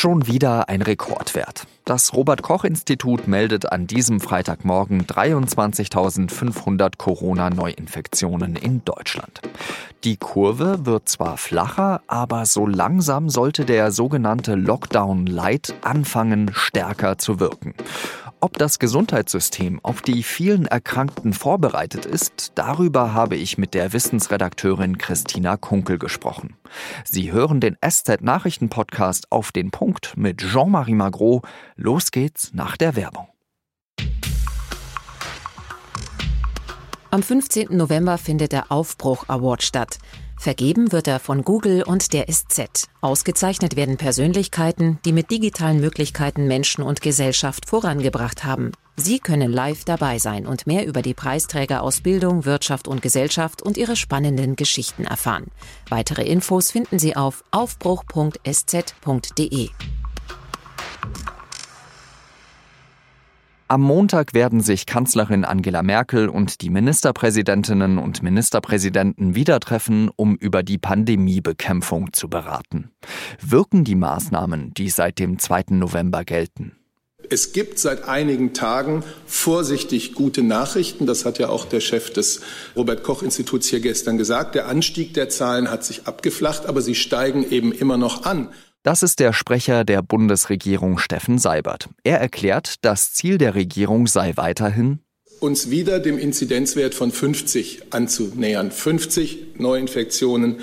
Schon wieder ein Rekordwert. Das Robert Koch Institut meldet an diesem Freitagmorgen 23.500 Corona-Neuinfektionen in Deutschland. Die Kurve wird zwar flacher, aber so langsam sollte der sogenannte Lockdown Light anfangen, stärker zu wirken. Ob das Gesundheitssystem auf die vielen Erkrankten vorbereitet ist, darüber habe ich mit der Wissensredakteurin Christina Kunkel gesprochen. Sie hören den SZ-Nachrichten-Podcast auf den Punkt mit Jean-Marie Magro. Los geht's nach der Werbung. Am 15. November findet der Aufbruch Award statt. Vergeben wird er von Google und der SZ. Ausgezeichnet werden Persönlichkeiten, die mit digitalen Möglichkeiten Menschen und Gesellschaft vorangebracht haben. Sie können live dabei sein und mehr über die Preisträger aus Bildung, Wirtschaft und Gesellschaft und ihre spannenden Geschichten erfahren. Weitere Infos finden Sie auf aufbruch.sz.de. Am Montag werden sich Kanzlerin Angela Merkel und die Ministerpräsidentinnen und Ministerpräsidenten wieder treffen, um über die Pandemiebekämpfung zu beraten. Wirken die Maßnahmen, die seit dem 2. November gelten? Es gibt seit einigen Tagen vorsichtig gute Nachrichten. Das hat ja auch der Chef des Robert Koch Instituts hier gestern gesagt. Der Anstieg der Zahlen hat sich abgeflacht, aber sie steigen eben immer noch an. Das ist der Sprecher der Bundesregierung Steffen Seibert. Er erklärt, das Ziel der Regierung sei weiterhin, uns wieder dem Inzidenzwert von 50 anzunähern. 50 Neuinfektionen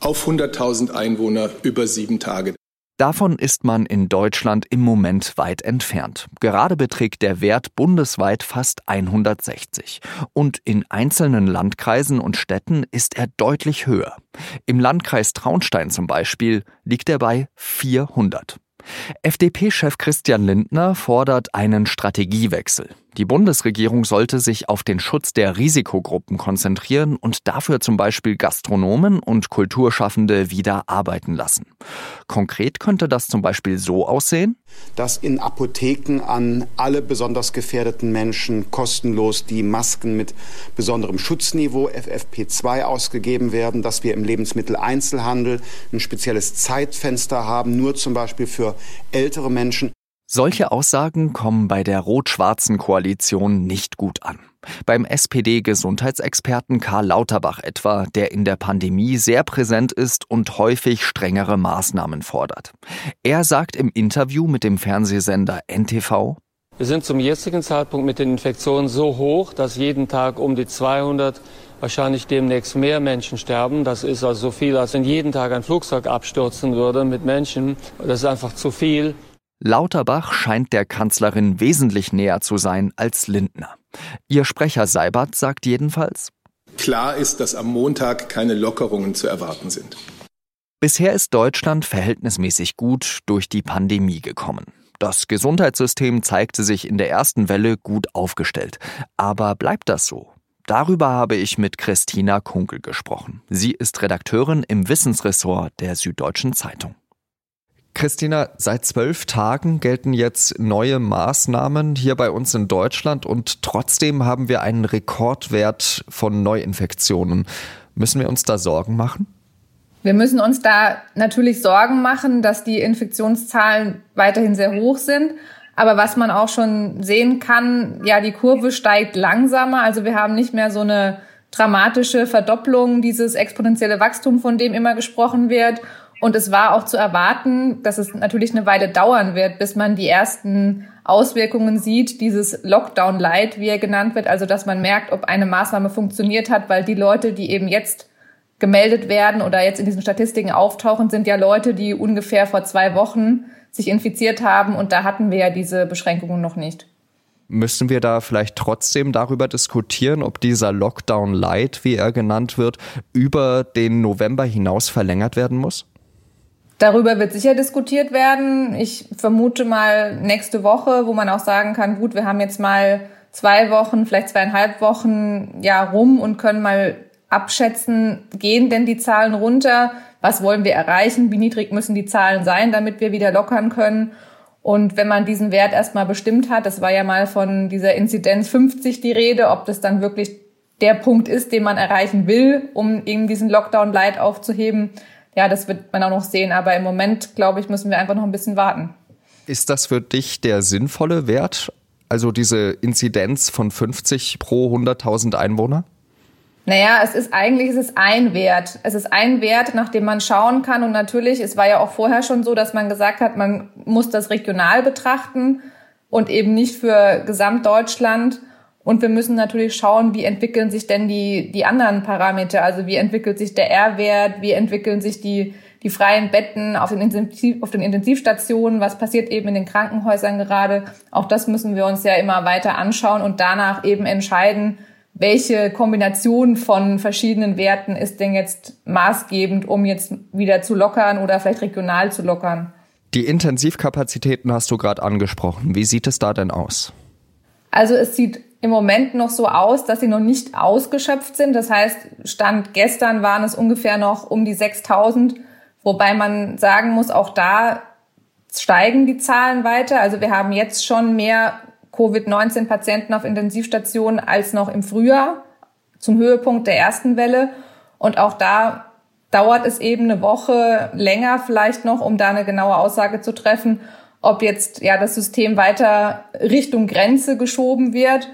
auf 100.000 Einwohner über sieben Tage. Davon ist man in Deutschland im Moment weit entfernt. Gerade beträgt der Wert bundesweit fast 160. Und in einzelnen Landkreisen und Städten ist er deutlich höher. Im Landkreis Traunstein zum Beispiel liegt er bei 400. FDP-Chef Christian Lindner fordert einen Strategiewechsel. Die Bundesregierung sollte sich auf den Schutz der Risikogruppen konzentrieren und dafür zum Beispiel Gastronomen und Kulturschaffende wieder arbeiten lassen. Konkret könnte das zum Beispiel so aussehen, dass in Apotheken an alle besonders gefährdeten Menschen kostenlos die Masken mit besonderem Schutzniveau FFP2 ausgegeben werden, dass wir im Lebensmitteleinzelhandel ein spezielles Zeitfenster haben, nur zum Beispiel für ältere Menschen. Solche Aussagen kommen bei der rot-schwarzen Koalition nicht gut an. Beim SPD-Gesundheitsexperten Karl Lauterbach etwa, der in der Pandemie sehr präsent ist und häufig strengere Maßnahmen fordert. Er sagt im Interview mit dem Fernsehsender NTV, wir sind zum jetzigen Zeitpunkt mit den Infektionen so hoch, dass jeden Tag um die 200, wahrscheinlich demnächst mehr Menschen sterben. Das ist also so viel, als wenn jeden Tag ein Flugzeug abstürzen würde mit Menschen. Das ist einfach zu viel. Lauterbach scheint der Kanzlerin wesentlich näher zu sein als Lindner. Ihr Sprecher Seibert sagt jedenfalls, Klar ist, dass am Montag keine Lockerungen zu erwarten sind. Bisher ist Deutschland verhältnismäßig gut durch die Pandemie gekommen. Das Gesundheitssystem zeigte sich in der ersten Welle gut aufgestellt. Aber bleibt das so? Darüber habe ich mit Christina Kunkel gesprochen. Sie ist Redakteurin im Wissensressort der Süddeutschen Zeitung. Christina, seit zwölf Tagen gelten jetzt neue Maßnahmen hier bei uns in Deutschland und trotzdem haben wir einen Rekordwert von Neuinfektionen. Müssen wir uns da Sorgen machen? Wir müssen uns da natürlich Sorgen machen, dass die Infektionszahlen weiterhin sehr hoch sind. Aber was man auch schon sehen kann, ja, die Kurve steigt langsamer. Also wir haben nicht mehr so eine dramatische Verdopplung, dieses exponentielle Wachstum, von dem immer gesprochen wird. Und es war auch zu erwarten, dass es natürlich eine Weile dauern wird, bis man die ersten Auswirkungen sieht, dieses Lockdown-Light, wie er genannt wird, also dass man merkt, ob eine Maßnahme funktioniert hat, weil die Leute, die eben jetzt gemeldet werden oder jetzt in diesen Statistiken auftauchen, sind ja Leute, die ungefähr vor zwei Wochen sich infiziert haben und da hatten wir ja diese Beschränkungen noch nicht. Müssen wir da vielleicht trotzdem darüber diskutieren, ob dieser Lockdown Light, wie er genannt wird, über den November hinaus verlängert werden muss? Darüber wird sicher diskutiert werden. Ich vermute mal nächste Woche, wo man auch sagen kann, gut, wir haben jetzt mal zwei Wochen, vielleicht zweieinhalb Wochen ja rum und können mal abschätzen, gehen denn die Zahlen runter? Was wollen wir erreichen? Wie niedrig müssen die Zahlen sein, damit wir wieder lockern können? Und wenn man diesen Wert erstmal bestimmt hat, das war ja mal von dieser Inzidenz 50 die Rede, ob das dann wirklich der Punkt ist, den man erreichen will, um eben diesen Lockdown Light aufzuheben, ja, das wird man auch noch sehen. Aber im Moment, glaube ich, müssen wir einfach noch ein bisschen warten. Ist das für dich der sinnvolle Wert? Also diese Inzidenz von 50 pro 100.000 Einwohner? Naja, es ist eigentlich es ist ein Wert. Es ist ein Wert, nach dem man schauen kann. Und natürlich, es war ja auch vorher schon so, dass man gesagt hat, man muss das regional betrachten und eben nicht für Gesamtdeutschland. Und wir müssen natürlich schauen, wie entwickeln sich denn die, die anderen Parameter? Also wie entwickelt sich der R-Wert? Wie entwickeln sich die, die freien Betten auf den, Intensiv, auf den Intensivstationen? Was passiert eben in den Krankenhäusern gerade? Auch das müssen wir uns ja immer weiter anschauen und danach eben entscheiden, welche Kombination von verschiedenen Werten ist denn jetzt maßgebend, um jetzt wieder zu lockern oder vielleicht regional zu lockern? Die Intensivkapazitäten hast du gerade angesprochen. Wie sieht es da denn aus? Also es sieht im Moment noch so aus, dass sie noch nicht ausgeschöpft sind. Das heißt, Stand gestern waren es ungefähr noch um die 6000, wobei man sagen muss, auch da steigen die Zahlen weiter. Also wir haben jetzt schon mehr Covid-19-Patienten auf Intensivstationen als noch im Frühjahr zum Höhepunkt der ersten Welle. Und auch da dauert es eben eine Woche länger vielleicht noch, um da eine genaue Aussage zu treffen, ob jetzt ja das System weiter Richtung Grenze geschoben wird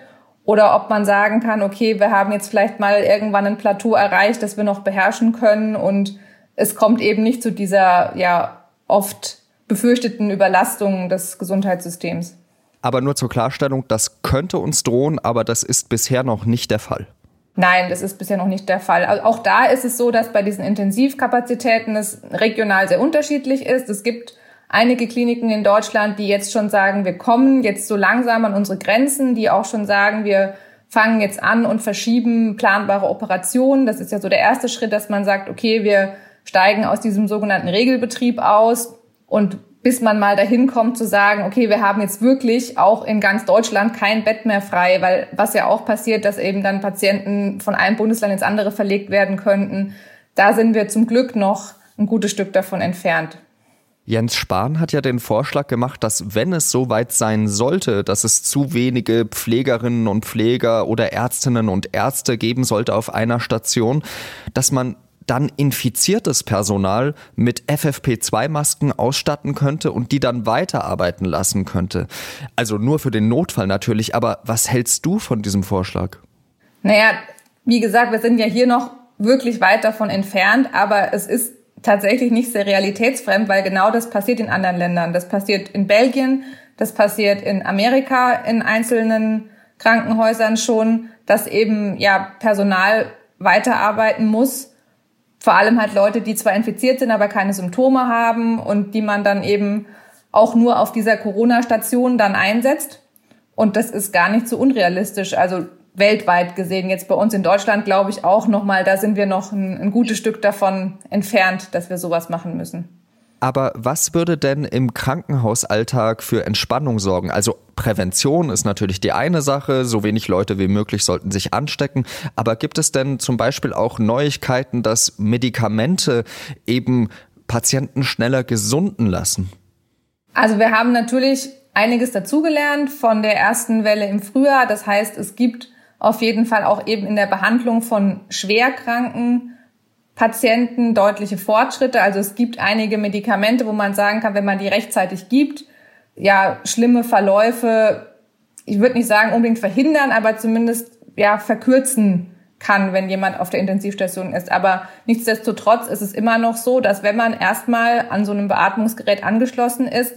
oder ob man sagen kann, okay, wir haben jetzt vielleicht mal irgendwann ein Plateau erreicht, das wir noch beherrschen können und es kommt eben nicht zu dieser ja oft befürchteten Überlastung des Gesundheitssystems. Aber nur zur Klarstellung, das könnte uns drohen, aber das ist bisher noch nicht der Fall. Nein, das ist bisher noch nicht der Fall. Also auch da ist es so, dass bei diesen Intensivkapazitäten es regional sehr unterschiedlich ist. Es gibt einige Kliniken in Deutschland, die jetzt schon sagen, wir kommen jetzt so langsam an unsere Grenzen, die auch schon sagen, wir fangen jetzt an und verschieben planbare Operationen. Das ist ja so der erste Schritt, dass man sagt, okay, wir steigen aus diesem sogenannten Regelbetrieb aus und bis man mal dahin kommt zu sagen, okay, wir haben jetzt wirklich auch in ganz Deutschland kein Bett mehr frei, weil was ja auch passiert, dass eben dann Patienten von einem Bundesland ins andere verlegt werden könnten. Da sind wir zum Glück noch ein gutes Stück davon entfernt. Jens Spahn hat ja den Vorschlag gemacht, dass wenn es so weit sein sollte, dass es zu wenige Pflegerinnen und Pfleger oder Ärztinnen und Ärzte geben sollte auf einer Station, dass man dann infiziertes Personal mit FFP2-Masken ausstatten könnte und die dann weiterarbeiten lassen könnte. Also nur für den Notfall natürlich, aber was hältst du von diesem Vorschlag? Naja, wie gesagt, wir sind ja hier noch wirklich weit davon entfernt, aber es ist tatsächlich nicht sehr realitätsfremd, weil genau das passiert in anderen Ländern. Das passiert in Belgien, das passiert in Amerika in einzelnen Krankenhäusern schon, dass eben ja Personal weiterarbeiten muss vor allem halt Leute, die zwar infiziert sind, aber keine Symptome haben und die man dann eben auch nur auf dieser Corona-Station dann einsetzt. Und das ist gar nicht so unrealistisch. Also weltweit gesehen, jetzt bei uns in Deutschland glaube ich auch nochmal, da sind wir noch ein, ein gutes Stück davon entfernt, dass wir sowas machen müssen. Aber was würde denn im Krankenhausalltag für Entspannung sorgen? Also Prävention ist natürlich die eine Sache, so wenig Leute wie möglich sollten sich anstecken. Aber gibt es denn zum Beispiel auch Neuigkeiten, dass Medikamente eben Patienten schneller gesunden lassen? Also wir haben natürlich einiges dazugelernt von der ersten Welle im Frühjahr. Das heißt, es gibt auf jeden Fall auch eben in der Behandlung von Schwerkranken Patienten deutliche Fortschritte. Also es gibt einige Medikamente, wo man sagen kann, wenn man die rechtzeitig gibt, ja, schlimme Verläufe, ich würde nicht sagen unbedingt verhindern, aber zumindest ja verkürzen kann, wenn jemand auf der Intensivstation ist. Aber nichtsdestotrotz ist es immer noch so, dass wenn man erstmal an so einem Beatmungsgerät angeschlossen ist,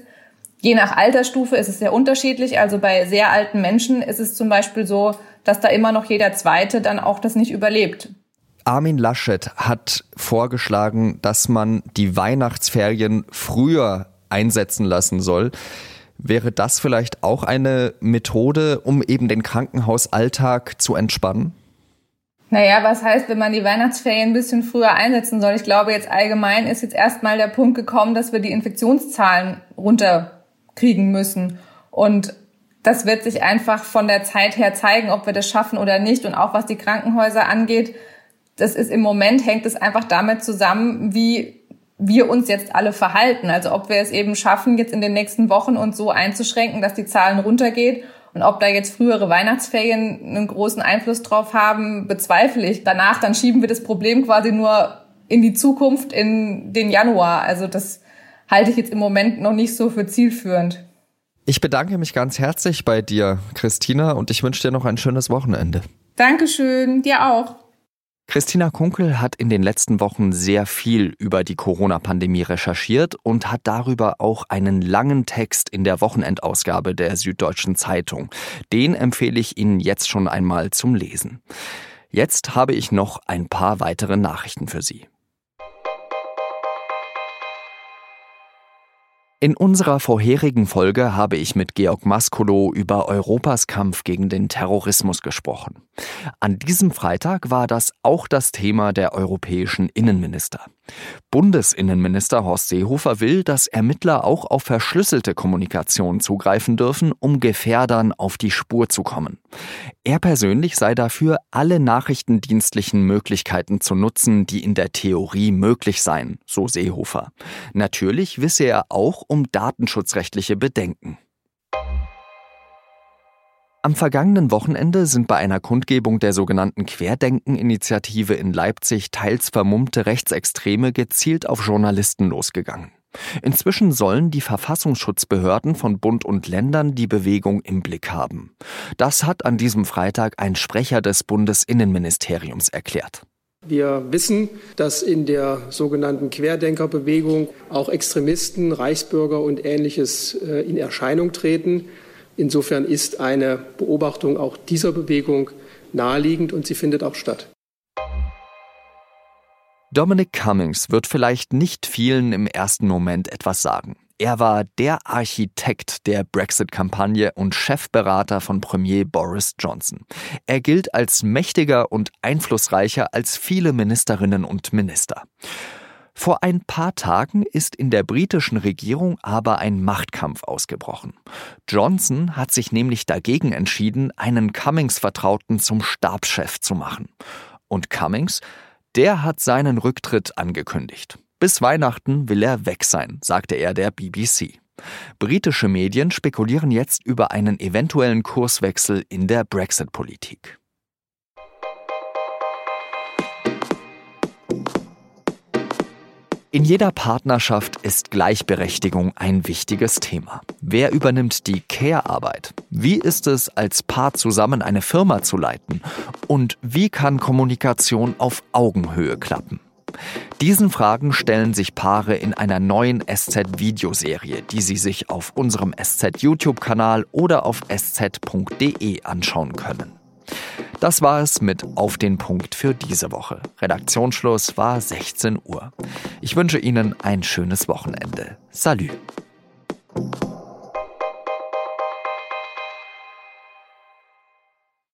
je nach Altersstufe ist es sehr unterschiedlich. Also bei sehr alten Menschen ist es zum Beispiel so, dass da immer noch jeder Zweite dann auch das nicht überlebt. Armin Laschet hat vorgeschlagen, dass man die Weihnachtsferien früher einsetzen lassen soll. Wäre das vielleicht auch eine Methode, um eben den Krankenhausalltag zu entspannen? Naja, was heißt, wenn man die Weihnachtsferien ein bisschen früher einsetzen soll? Ich glaube, jetzt allgemein ist jetzt erstmal der Punkt gekommen, dass wir die Infektionszahlen runterkriegen müssen. Und das wird sich einfach von der Zeit her zeigen, ob wir das schaffen oder nicht. Und auch was die Krankenhäuser angeht, das ist im Moment hängt es einfach damit zusammen, wie wir uns jetzt alle verhalten. Also ob wir es eben schaffen, jetzt in den nächsten Wochen uns so einzuschränken, dass die Zahlen runtergeht und ob da jetzt frühere Weihnachtsferien einen großen Einfluss drauf haben, bezweifle ich. Danach, dann schieben wir das Problem quasi nur in die Zukunft, in den Januar. Also das halte ich jetzt im Moment noch nicht so für zielführend. Ich bedanke mich ganz herzlich bei dir, Christina, und ich wünsche dir noch ein schönes Wochenende. Dankeschön, dir auch. Christina Kunkel hat in den letzten Wochen sehr viel über die Corona-Pandemie recherchiert und hat darüber auch einen langen Text in der Wochenendausgabe der Süddeutschen Zeitung. Den empfehle ich Ihnen jetzt schon einmal zum Lesen. Jetzt habe ich noch ein paar weitere Nachrichten für Sie. In unserer vorherigen Folge habe ich mit Georg Maskolo über Europas Kampf gegen den Terrorismus gesprochen. An diesem Freitag war das auch das Thema der europäischen Innenminister. Bundesinnenminister Horst Seehofer will, dass Ermittler auch auf verschlüsselte Kommunikation zugreifen dürfen, um Gefährdern auf die Spur zu kommen. Er persönlich sei dafür, alle nachrichtendienstlichen Möglichkeiten zu nutzen, die in der Theorie möglich seien, so Seehofer. Natürlich wisse er auch um datenschutzrechtliche Bedenken. Am vergangenen Wochenende sind bei einer Kundgebung der sogenannten Querdenken-Initiative in Leipzig teils vermummte Rechtsextreme gezielt auf Journalisten losgegangen. Inzwischen sollen die Verfassungsschutzbehörden von Bund und Ländern die Bewegung im Blick haben. Das hat an diesem Freitag ein Sprecher des Bundesinnenministeriums erklärt. Wir wissen, dass in der sogenannten Querdenkerbewegung auch Extremisten, Reichsbürger und ähnliches äh, in Erscheinung treten. Insofern ist eine Beobachtung auch dieser Bewegung naheliegend und sie findet auch statt. Dominic Cummings wird vielleicht nicht vielen im ersten Moment etwas sagen. Er war der Architekt der Brexit-Kampagne und Chefberater von Premier Boris Johnson. Er gilt als mächtiger und einflussreicher als viele Ministerinnen und Minister. Vor ein paar Tagen ist in der britischen Regierung aber ein Machtkampf ausgebrochen. Johnson hat sich nämlich dagegen entschieden, einen Cummings-Vertrauten zum Stabschef zu machen. Und Cummings, der hat seinen Rücktritt angekündigt. Bis Weihnachten will er weg sein, sagte er der BBC. Britische Medien spekulieren jetzt über einen eventuellen Kurswechsel in der Brexit-Politik. In jeder Partnerschaft ist Gleichberechtigung ein wichtiges Thema. Wer übernimmt die Care-Arbeit? Wie ist es, als Paar zusammen eine Firma zu leiten? Und wie kann Kommunikation auf Augenhöhe klappen? Diesen Fragen stellen sich Paare in einer neuen SZ-Videoserie, die Sie sich auf unserem SZ-YouTube-Kanal oder auf sz.de anschauen können. Das war es mit Auf den Punkt für diese Woche. Redaktionsschluss war 16 Uhr. Ich wünsche Ihnen ein schönes Wochenende. Salü.